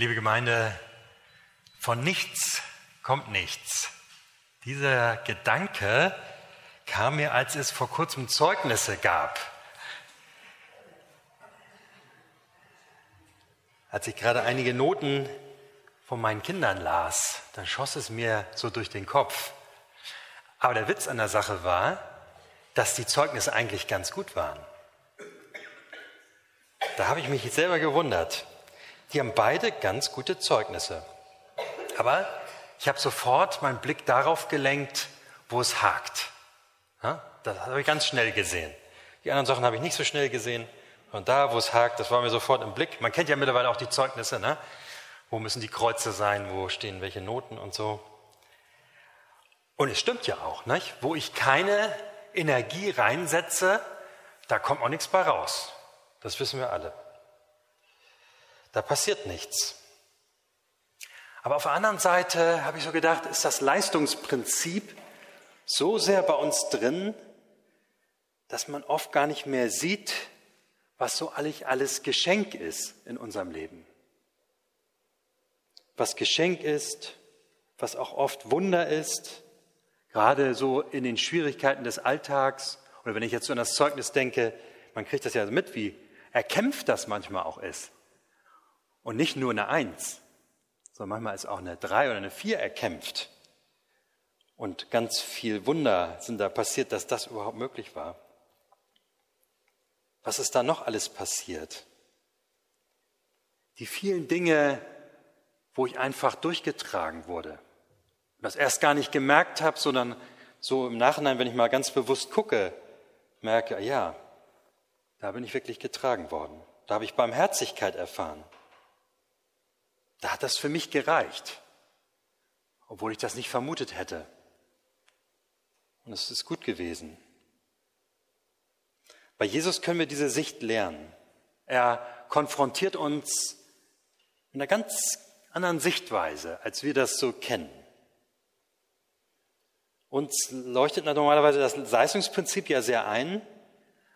Liebe Gemeinde, von nichts kommt nichts. Dieser Gedanke kam mir, als es vor kurzem Zeugnisse gab. Als ich gerade einige Noten von meinen Kindern las, dann schoss es mir so durch den Kopf. Aber der Witz an der Sache war, dass die Zeugnisse eigentlich ganz gut waren. Da habe ich mich selber gewundert. Die haben beide ganz gute Zeugnisse. Aber ich habe sofort meinen Blick darauf gelenkt, wo es hakt. Das habe ich ganz schnell gesehen. Die anderen Sachen habe ich nicht so schnell gesehen. Und da, wo es hakt, das war mir sofort im Blick. Man kennt ja mittlerweile auch die Zeugnisse. Ne? Wo müssen die Kreuze sein? Wo stehen welche Noten und so? Und es stimmt ja auch. Nicht? Wo ich keine Energie reinsetze, da kommt auch nichts bei raus. Das wissen wir alle. Da passiert nichts. Aber auf der anderen Seite habe ich so gedacht, ist das Leistungsprinzip so sehr bei uns drin, dass man oft gar nicht mehr sieht, was so alles Geschenk ist in unserem Leben. Was Geschenk ist, was auch oft Wunder ist, gerade so in den Schwierigkeiten des Alltags. Oder wenn ich jetzt so an das Zeugnis denke, man kriegt das ja mit, wie erkämpft das manchmal auch ist. Und nicht nur eine Eins, sondern manchmal ist auch eine Drei oder eine Vier erkämpft. Und ganz viel Wunder sind da passiert, dass das überhaupt möglich war. Was ist da noch alles passiert? Die vielen Dinge, wo ich einfach durchgetragen wurde. Und das erst gar nicht gemerkt habe, sondern so im Nachhinein, wenn ich mal ganz bewusst gucke, merke, ja, da bin ich wirklich getragen worden. Da habe ich Barmherzigkeit erfahren. Da hat das für mich gereicht, obwohl ich das nicht vermutet hätte. Und es ist gut gewesen. Bei Jesus können wir diese Sicht lernen. Er konfrontiert uns in einer ganz anderen Sichtweise, als wir das so kennen. Uns leuchtet normalerweise das Leistungsprinzip ja sehr ein,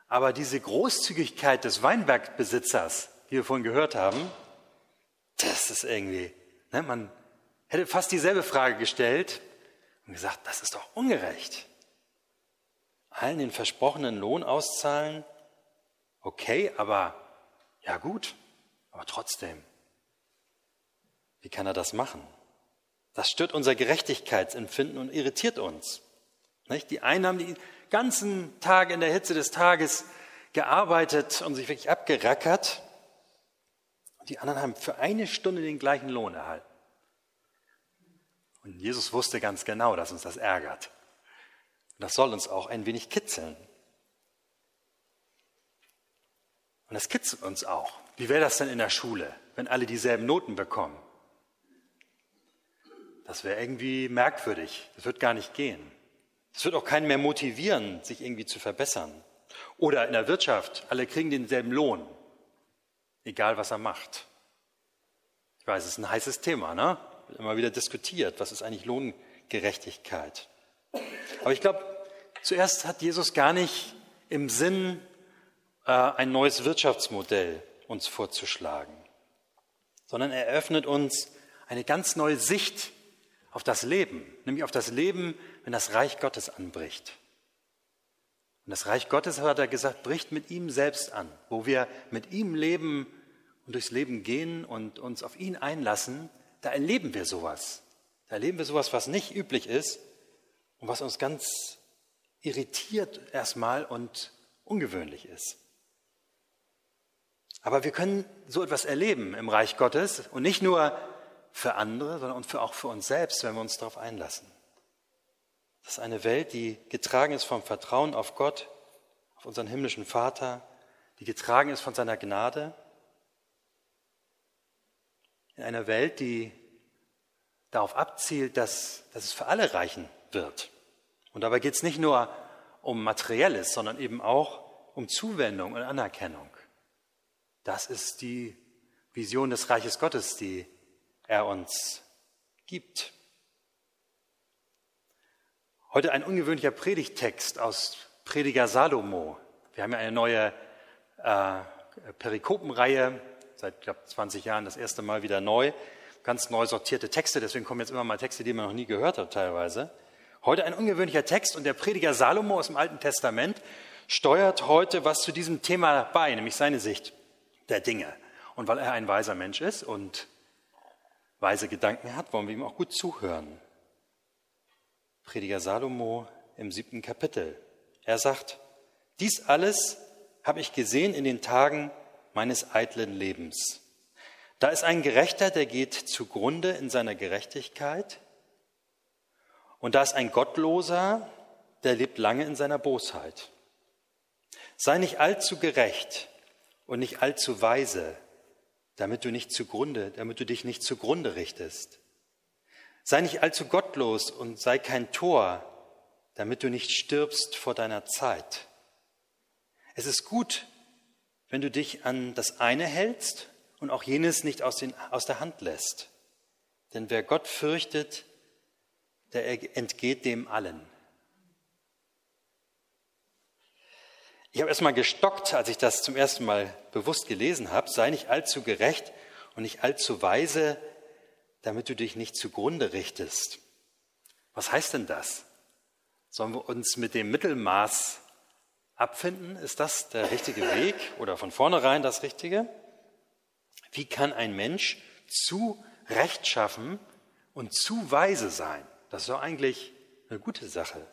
aber diese Großzügigkeit des Weinbergbesitzers, die wir vorhin gehört haben, das ist irgendwie, ne, man hätte fast dieselbe Frage gestellt und gesagt, das ist doch ungerecht. Allen den versprochenen Lohn auszahlen, okay, aber ja gut, aber trotzdem, wie kann er das machen? Das stört unser Gerechtigkeitsempfinden und irritiert uns. Nicht? Die einen haben die ganzen Tag in der Hitze des Tages gearbeitet und sich wirklich abgerackert die anderen haben für eine Stunde den gleichen Lohn erhalten. Und Jesus wusste ganz genau, dass uns das ärgert. Und das soll uns auch ein wenig kitzeln. Und das kitzelt uns auch. Wie wäre das denn in der Schule, wenn alle dieselben Noten bekommen? Das wäre irgendwie merkwürdig. Das wird gar nicht gehen. Das wird auch keinen mehr motivieren, sich irgendwie zu verbessern. Oder in der Wirtschaft, alle kriegen denselben Lohn egal was er macht. Ich weiß, es ist ein heißes Thema, ne? Wird immer wieder diskutiert, was ist eigentlich Lohngerechtigkeit. Aber ich glaube, zuerst hat Jesus gar nicht im Sinn, äh, ein neues Wirtschaftsmodell uns vorzuschlagen, sondern er eröffnet uns eine ganz neue Sicht auf das Leben, nämlich auf das Leben, wenn das Reich Gottes anbricht. Und das Reich Gottes, hat er gesagt, bricht mit ihm selbst an, wo wir mit ihm leben und durchs Leben gehen und uns auf ihn einlassen, da erleben wir sowas. Da erleben wir sowas, was nicht üblich ist und was uns ganz irritiert erstmal und ungewöhnlich ist. Aber wir können so etwas erleben im Reich Gottes und nicht nur für andere, sondern auch für uns selbst, wenn wir uns darauf einlassen. Das ist eine Welt, die getragen ist vom Vertrauen auf Gott, auf unseren himmlischen Vater, die getragen ist von seiner Gnade. In einer Welt, die darauf abzielt, dass, dass es für alle reichen wird. Und dabei geht es nicht nur um Materielles, sondern eben auch um Zuwendung und Anerkennung. Das ist die Vision des Reiches Gottes, die er uns gibt. Heute ein ungewöhnlicher Predigtext aus Prediger Salomo. Wir haben ja eine neue äh, Perikopenreihe seit glaub, 20 Jahren das erste Mal wieder neu. Ganz neu sortierte Texte, deswegen kommen jetzt immer mal Texte, die man noch nie gehört hat teilweise. Heute ein ungewöhnlicher Text und der Prediger Salomo aus dem Alten Testament steuert heute was zu diesem Thema bei, nämlich seine Sicht der Dinge. Und weil er ein weiser Mensch ist und weise Gedanken hat, wollen wir ihm auch gut zuhören. Prediger Salomo im siebten Kapitel. Er sagt, dies alles habe ich gesehen in den Tagen meines eitlen Lebens. Da ist ein Gerechter, der geht zugrunde in seiner Gerechtigkeit. Und da ist ein Gottloser, der lebt lange in seiner Bosheit. Sei nicht allzu gerecht und nicht allzu weise, damit du nicht zugrunde, damit du dich nicht zugrunde richtest. Sei nicht allzu gottlos und sei kein Tor, damit du nicht stirbst vor deiner Zeit. Es ist gut, wenn du dich an das eine hältst und auch jenes nicht aus, den, aus der Hand lässt. Denn wer Gott fürchtet, der entgeht dem allen. Ich habe erstmal gestockt, als ich das zum ersten Mal bewusst gelesen habe. Sei nicht allzu gerecht und nicht allzu weise, damit du dich nicht zugrunde richtest. Was heißt denn das? Sollen wir uns mit dem Mittelmaß abfinden? Ist das der richtige Weg oder von vornherein das Richtige? Wie kann ein Mensch zu rechtschaffen und zu weise sein? Das ist doch eigentlich eine gute Sache.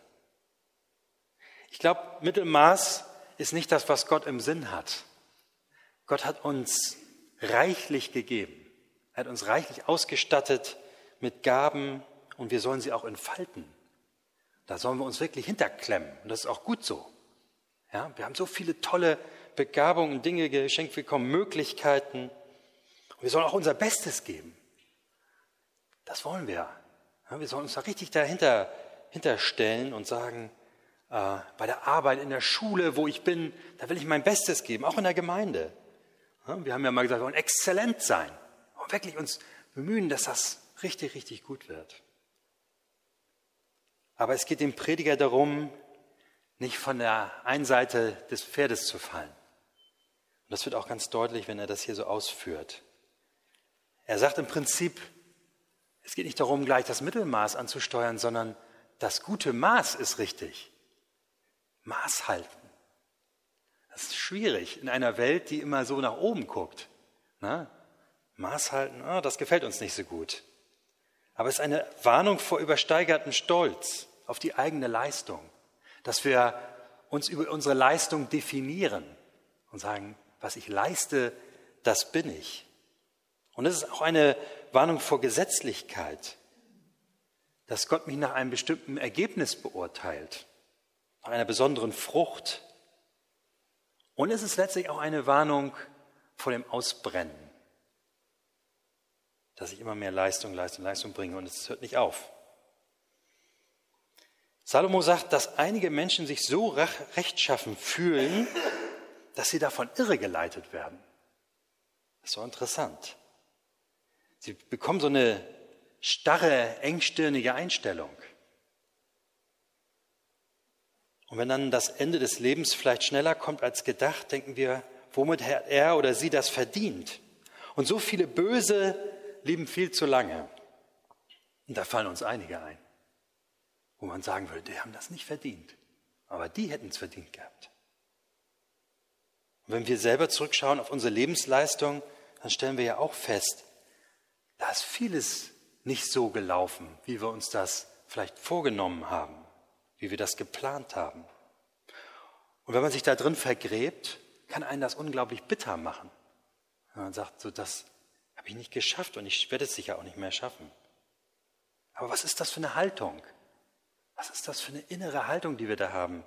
Ich glaube, Mittelmaß ist nicht das, was Gott im Sinn hat. Gott hat uns reichlich gegeben. Er hat uns reichlich ausgestattet mit Gaben und wir sollen sie auch entfalten. Da sollen wir uns wirklich hinterklemmen und das ist auch gut so. Ja, wir haben so viele tolle Begabungen, Dinge geschenkt bekommen, Möglichkeiten. Und wir sollen auch unser Bestes geben. Das wollen wir. Ja, wir sollen uns da richtig dahinter hinterstellen und sagen, äh, bei der Arbeit, in der Schule, wo ich bin, da will ich mein Bestes geben, auch in der Gemeinde. Ja, wir haben ja mal gesagt, wir wollen exzellent sein wirklich uns bemühen, dass das richtig, richtig gut wird. Aber es geht dem Prediger darum, nicht von der einen Seite des Pferdes zu fallen. Und das wird auch ganz deutlich, wenn er das hier so ausführt. Er sagt im Prinzip, es geht nicht darum, gleich das Mittelmaß anzusteuern, sondern das gute Maß ist richtig. Maß halten. Das ist schwierig in einer Welt, die immer so nach oben guckt. Na? Maß halten, oh, das gefällt uns nicht so gut. Aber es ist eine Warnung vor übersteigertem Stolz auf die eigene Leistung, dass wir uns über unsere Leistung definieren und sagen, was ich leiste, das bin ich. Und es ist auch eine Warnung vor Gesetzlichkeit, dass Gott mich nach einem bestimmten Ergebnis beurteilt, nach einer besonderen Frucht. Und es ist letztlich auch eine Warnung vor dem Ausbrennen, dass ich immer mehr Leistung, Leistung, Leistung bringe und es hört nicht auf. Salomo sagt, dass einige Menschen sich so rechtschaffen fühlen, dass sie davon irregeleitet werden. Das ist so interessant. Sie bekommen so eine starre, engstirnige Einstellung. Und wenn dann das Ende des Lebens vielleicht schneller kommt als gedacht, denken wir, womit hat er oder sie das verdient? Und so viele Böse leben viel zu lange. Und da fallen uns einige ein, wo man sagen würde, die haben das nicht verdient. Aber die hätten es verdient gehabt. Und wenn wir selber zurückschauen auf unsere Lebensleistung, dann stellen wir ja auch fest, da ist vieles nicht so gelaufen, wie wir uns das vielleicht vorgenommen haben, wie wir das geplant haben. Und wenn man sich da drin vergräbt, kann einen das unglaublich bitter machen. Wenn man sagt, so das habe ich nicht geschafft und ich werde es sicher auch nicht mehr schaffen. Aber was ist das für eine Haltung? Was ist das für eine innere Haltung, die wir da haben?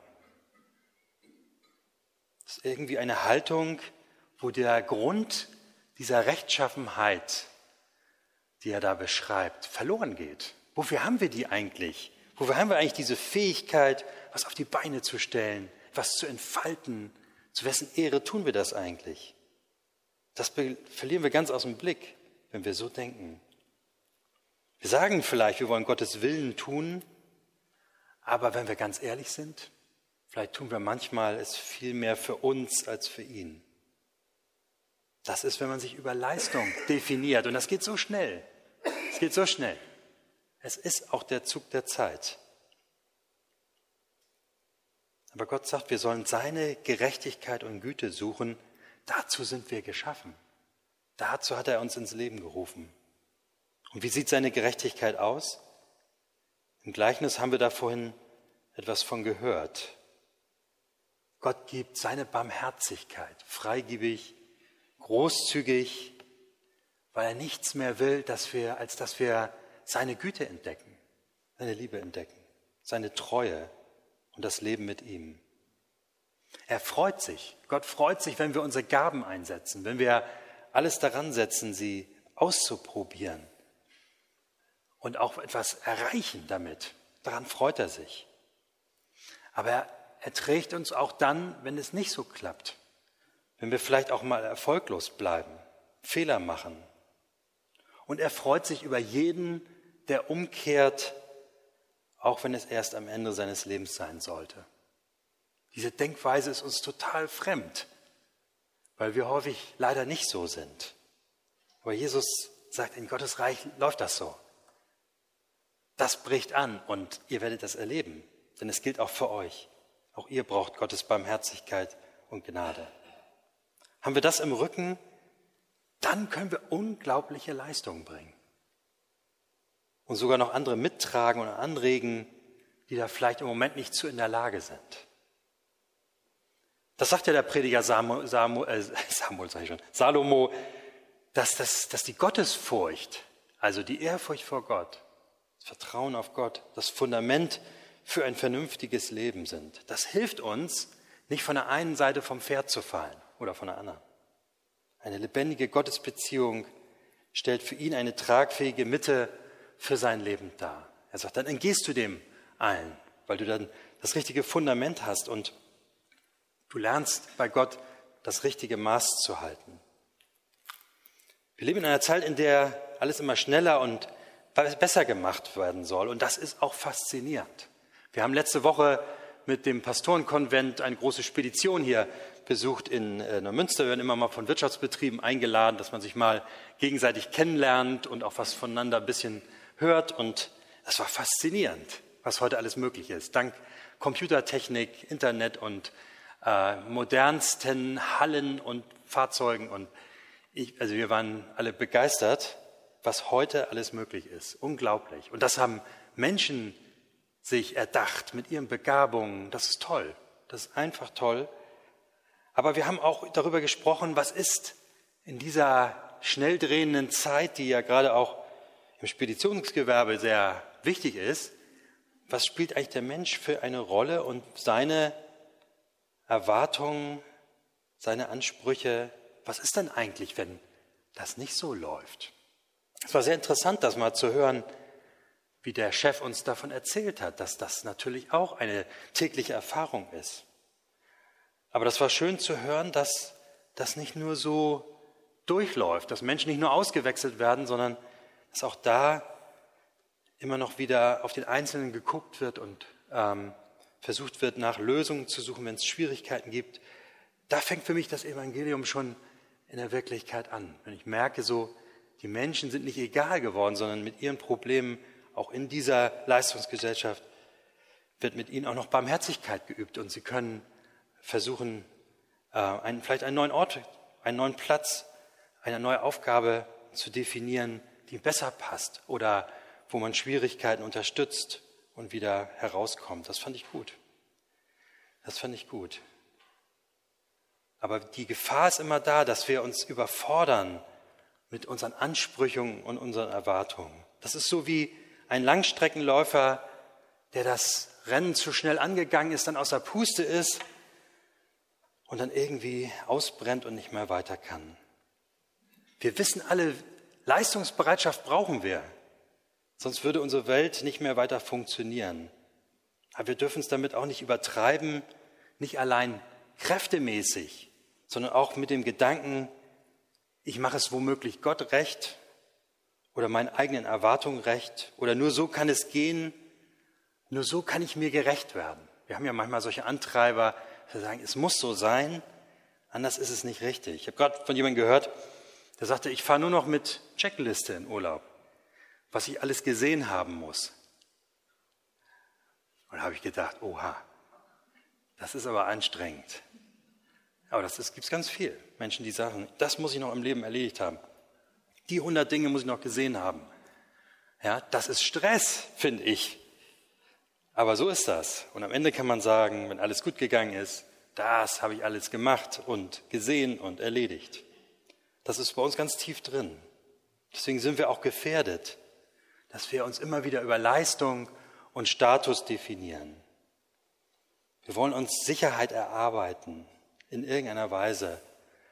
Das ist irgendwie eine Haltung, wo der Grund dieser Rechtschaffenheit die er da beschreibt, verloren geht. Wofür haben wir die eigentlich? Wofür haben wir eigentlich diese Fähigkeit, was auf die Beine zu stellen, was zu entfalten? Zu wessen Ehre tun wir das eigentlich? Das verlieren wir ganz aus dem Blick, wenn wir so denken. Wir sagen vielleicht, wir wollen Gottes Willen tun, aber wenn wir ganz ehrlich sind, vielleicht tun wir manchmal es viel mehr für uns als für ihn. Das ist, wenn man sich über Leistung definiert. Und das geht so schnell. Es geht so schnell. Es ist auch der Zug der Zeit. Aber Gott sagt, wir sollen seine Gerechtigkeit und Güte suchen. Dazu sind wir geschaffen. Dazu hat er uns ins Leben gerufen. Und wie sieht seine Gerechtigkeit aus? Im Gleichnis haben wir da vorhin etwas von gehört. Gott gibt seine Barmherzigkeit freigebig, großzügig, weil er nichts mehr will, dass wir, als dass wir seine Güte entdecken, seine Liebe entdecken, seine Treue und das Leben mit ihm. Er freut sich. Gott freut sich, wenn wir unsere Gaben einsetzen, wenn wir alles daran setzen, sie auszuprobieren und auch etwas erreichen damit. Daran freut er sich. Aber er, trägt uns auch dann, wenn es nicht so klappt, wenn wir vielleicht auch mal erfolglos bleiben, Fehler machen. Und er freut sich über jeden, der umkehrt, auch wenn es erst am Ende seines Lebens sein sollte. Diese Denkweise ist uns total fremd, weil wir häufig leider nicht so sind. Aber Jesus sagt, in Gottes Reich läuft das so. Das bricht an und ihr werdet das erleben, denn es gilt auch für euch. Auch ihr braucht Gottes Barmherzigkeit und Gnade. Haben wir das im Rücken, dann können wir unglaubliche Leistungen bringen und sogar noch andere mittragen und anregen, die da vielleicht im Moment nicht zu in der Lage sind. Das sagt ja der Prediger Samuel, Samuel, äh, Samuel sag ich schon, Salomo, dass, dass, dass die Gottesfurcht, also die Ehrfurcht vor Gott, das Vertrauen auf Gott, das Fundament für ein vernünftiges Leben sind. Das hilft uns, nicht von der einen Seite vom Pferd zu fallen oder von der anderen. Eine lebendige Gottesbeziehung stellt für ihn eine tragfähige Mitte für sein Leben dar. Er sagt, dann entgehst du dem allen, weil du dann das richtige Fundament hast und du lernst bei Gott das richtige Maß zu halten. Wir leben in einer Zeit, in der alles immer schneller und besser gemacht werden soll. Und das ist auch faszinierend. Wir haben letzte Woche mit dem Pastorenkonvent eine große Spedition hier besucht in äh, Neumünster. Wir werden immer mal von Wirtschaftsbetrieben eingeladen, dass man sich mal gegenseitig kennenlernt und auch was voneinander ein bisschen hört. Und das war faszinierend, was heute alles möglich ist. Dank Computertechnik, Internet und äh, modernsten Hallen und Fahrzeugen. Und ich, also wir waren alle begeistert, was heute alles möglich ist. Unglaublich. Und das haben Menschen sich erdacht mit ihren Begabungen. Das ist toll. Das ist einfach toll. Aber wir haben auch darüber gesprochen, was ist in dieser schnell drehenden Zeit, die ja gerade auch im Speditionsgewerbe sehr wichtig ist, was spielt eigentlich der Mensch für eine Rolle und seine Erwartungen, seine Ansprüche, was ist denn eigentlich, wenn das nicht so läuft? Es war sehr interessant, das mal zu hören, wie der Chef uns davon erzählt hat, dass das natürlich auch eine tägliche Erfahrung ist. Aber das war schön zu hören, dass das nicht nur so durchläuft, dass Menschen nicht nur ausgewechselt werden, sondern dass auch da immer noch wieder auf den Einzelnen geguckt wird und ähm, versucht wird, nach Lösungen zu suchen, wenn es Schwierigkeiten gibt. Da fängt für mich das Evangelium schon in der Wirklichkeit an. Wenn ich merke, so, die Menschen sind nicht egal geworden, sondern mit ihren Problemen, auch in dieser Leistungsgesellschaft, wird mit ihnen auch noch Barmherzigkeit geübt und sie können versuchen, äh, einen, vielleicht einen neuen Ort, einen neuen Platz, eine neue Aufgabe zu definieren, die besser passt oder wo man Schwierigkeiten unterstützt und wieder herauskommt. Das fand ich gut. Das fand ich gut. Aber die Gefahr ist immer da, dass wir uns überfordern mit unseren Ansprüchen und unseren Erwartungen. Das ist so wie ein Langstreckenläufer, der das Rennen zu schnell angegangen ist, dann außer Puste ist und dann irgendwie ausbrennt und nicht mehr weiter kann. Wir wissen alle, Leistungsbereitschaft brauchen wir, sonst würde unsere Welt nicht mehr weiter funktionieren. Aber wir dürfen es damit auch nicht übertreiben, nicht allein kräftemäßig, sondern auch mit dem Gedanken, ich mache es womöglich Gott recht oder meinen eigenen Erwartungen recht oder nur so kann es gehen, nur so kann ich mir gerecht werden. Wir haben ja manchmal solche Antreiber, die sagen, es muss so sein, Anders ist es nicht richtig. Ich habe gerade von jemandem gehört, der sagte, ich fahre nur noch mit Checkliste in Urlaub, was ich alles gesehen haben muss. Und da habe ich gedacht, oha, das ist aber anstrengend. Aber das gibt es ganz viel. Menschen, die sagen, das muss ich noch im Leben erledigt haben. Die 100 Dinge muss ich noch gesehen haben. Ja, das ist Stress, finde ich. Aber so ist das. Und am Ende kann man sagen, wenn alles gut gegangen ist, das habe ich alles gemacht und gesehen und erledigt. Das ist bei uns ganz tief drin. Deswegen sind wir auch gefährdet, dass wir uns immer wieder über Leistung und Status definieren. Wir wollen uns Sicherheit erarbeiten in irgendeiner Weise.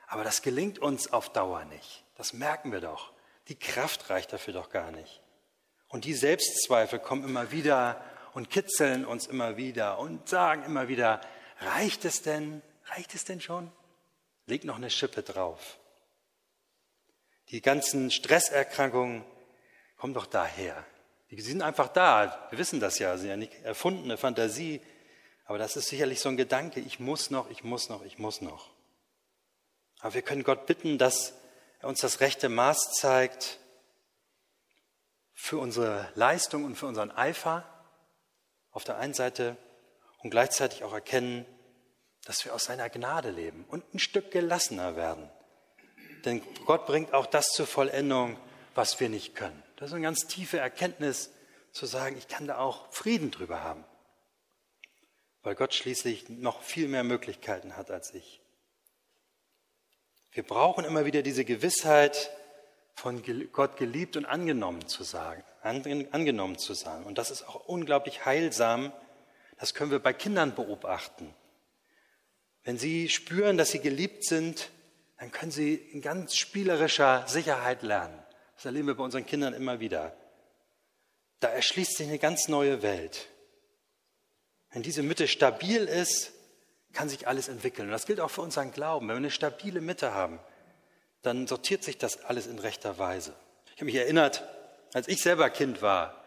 Aber das gelingt uns auf Dauer nicht. Das merken wir doch. Die Kraft reicht dafür doch gar nicht. Und die Selbstzweifel kommen immer wieder und kitzeln uns immer wieder und sagen immer wieder, reicht es denn? Reicht es denn schon? Leg noch eine Schippe drauf. Die ganzen Stresserkrankungen kommen doch daher. Die sind einfach da. Wir wissen das ja. Sie sind ja nicht erfundene Fantasie. Aber das ist sicherlich so ein Gedanke. Ich muss noch, ich muss noch, ich muss noch. Aber wir können Gott bitten, dass er uns das rechte Maß zeigt für unsere Leistung und für unseren Eifer auf der einen Seite und gleichzeitig auch erkennen, dass wir aus seiner Gnade leben und ein Stück gelassener werden. Denn Gott bringt auch das zur Vollendung, was wir nicht können. Das ist eine ganz tiefe Erkenntnis, zu sagen, ich kann da auch Frieden drüber haben, weil Gott schließlich noch viel mehr Möglichkeiten hat als ich. Wir brauchen immer wieder diese Gewissheit, von Gott geliebt und angenommen zu sagen, angenommen zu sein. Und das ist auch unglaublich heilsam. Das können wir bei Kindern beobachten. Wenn sie spüren, dass sie geliebt sind, dann können sie in ganz spielerischer Sicherheit lernen. Das erleben wir bei unseren Kindern immer wieder. Da erschließt sich eine ganz neue Welt. Wenn diese Mitte stabil ist, kann sich alles entwickeln. Und das gilt auch für unseren Glauben. Wenn wir eine stabile Mitte haben, dann sortiert sich das alles in rechter Weise. Ich habe mich erinnert, als ich selber Kind war,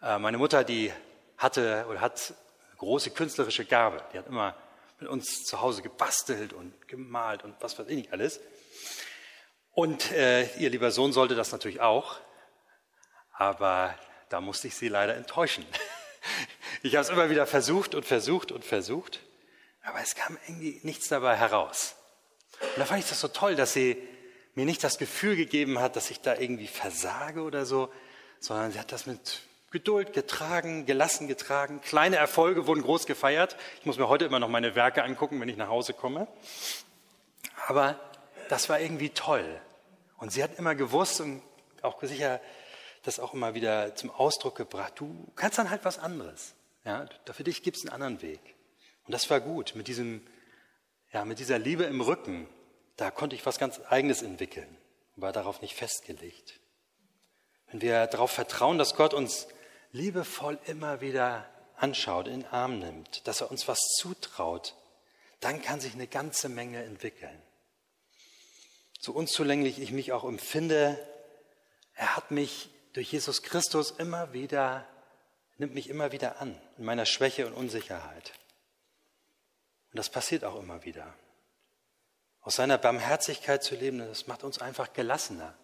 äh, meine Mutter, die hatte oder hat große künstlerische Gabe. Die hat immer mit uns zu Hause gebastelt und gemalt und was weiß ich nicht alles. Und äh, ihr lieber Sohn sollte das natürlich auch, aber da musste ich sie leider enttäuschen. Ich habe es immer wieder versucht und versucht und versucht, aber es kam irgendwie nichts dabei heraus. Und da fand ich das so toll, dass sie mir nicht das Gefühl gegeben hat, dass ich da irgendwie versage oder so, sondern sie hat das mit Geduld getragen, gelassen getragen. Kleine Erfolge wurden groß gefeiert. Ich muss mir heute immer noch meine Werke angucken, wenn ich nach Hause komme. Aber das war irgendwie toll. Und sie hat immer gewusst und auch sicher das auch immer wieder zum Ausdruck gebracht. Du kannst dann halt was anderes. Ja, für dich gibt es einen anderen Weg. Und das war gut. Mit diesem, ja, mit dieser Liebe im Rücken, da konnte ich was ganz Eigenes entwickeln. War darauf nicht festgelegt. Wenn wir darauf vertrauen, dass Gott uns liebevoll immer wieder anschaut, in den Arm nimmt, dass er uns was zutraut, dann kann sich eine ganze Menge entwickeln. So unzulänglich ich mich auch empfinde, er hat mich durch Jesus Christus immer wieder, nimmt mich immer wieder an, in meiner Schwäche und Unsicherheit. Und das passiert auch immer wieder. Aus seiner Barmherzigkeit zu leben, das macht uns einfach gelassener.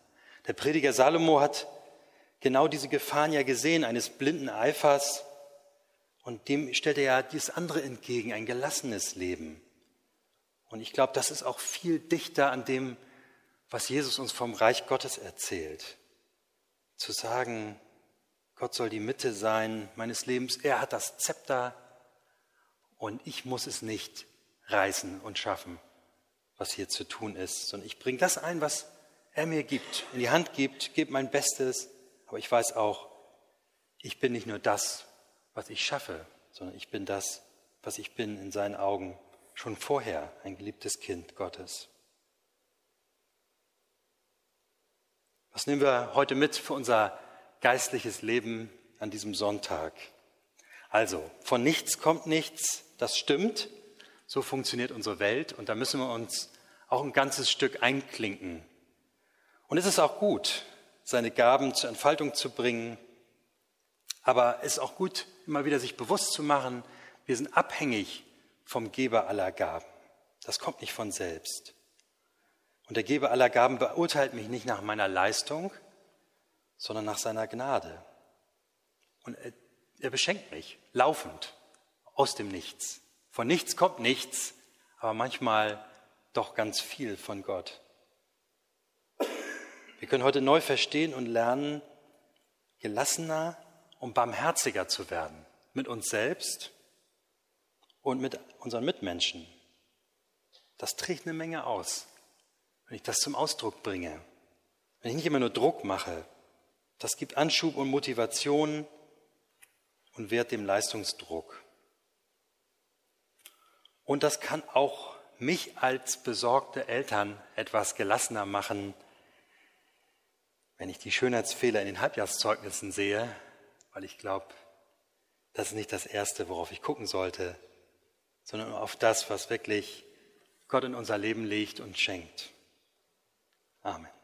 Der Prediger Salomo hat genau diese Gefahren ja gesehen, eines blinden Eifers. Und dem stellt er ja dieses andere entgegen, ein gelassenes Leben. Und ich glaube, das ist auch viel dichter an dem, was Jesus uns vom Reich Gottes erzählt. Zu sagen, Gott soll die Mitte sein meines Lebens. Er hat das Zepter und ich muss es nicht reißen und schaffen, was hier zu tun ist, sondern ich bringe das ein, was er mir gibt, in die Hand gibt, gebe mein Bestes aber ich weiß auch, ich bin nicht nur das, was ich schaffe, sondern ich bin das, was ich bin in seinen Augen schon vorher, ein geliebtes Kind Gottes. Was nehmen wir heute mit für unser geistliches Leben an diesem Sonntag? Also, von nichts kommt nichts, das stimmt. So funktioniert unsere Welt und da müssen wir uns auch ein ganzes Stück einklinken. Und es ist auch gut, seine Gaben zur Entfaltung zu bringen. Aber es ist auch gut, immer wieder sich bewusst zu machen, wir sind abhängig vom Geber aller Gaben. Das kommt nicht von selbst. Und der Geber aller Gaben beurteilt mich nicht nach meiner Leistung, sondern nach seiner Gnade. Und er, er beschenkt mich laufend aus dem Nichts. Von nichts kommt nichts, aber manchmal doch ganz viel von Gott. Wir können heute neu verstehen und lernen, gelassener und barmherziger zu werden mit uns selbst und mit unseren Mitmenschen. Das trägt eine Menge aus, wenn ich das zum Ausdruck bringe. Wenn ich nicht immer nur Druck mache, das gibt Anschub und Motivation und wehrt dem Leistungsdruck. Und das kann auch mich als besorgte Eltern etwas gelassener machen, wenn ich die Schönheitsfehler in den Halbjahrszeugnissen sehe, weil ich glaube, das ist nicht das Erste, worauf ich gucken sollte, sondern auf das, was wirklich Gott in unser Leben legt und schenkt. Amen.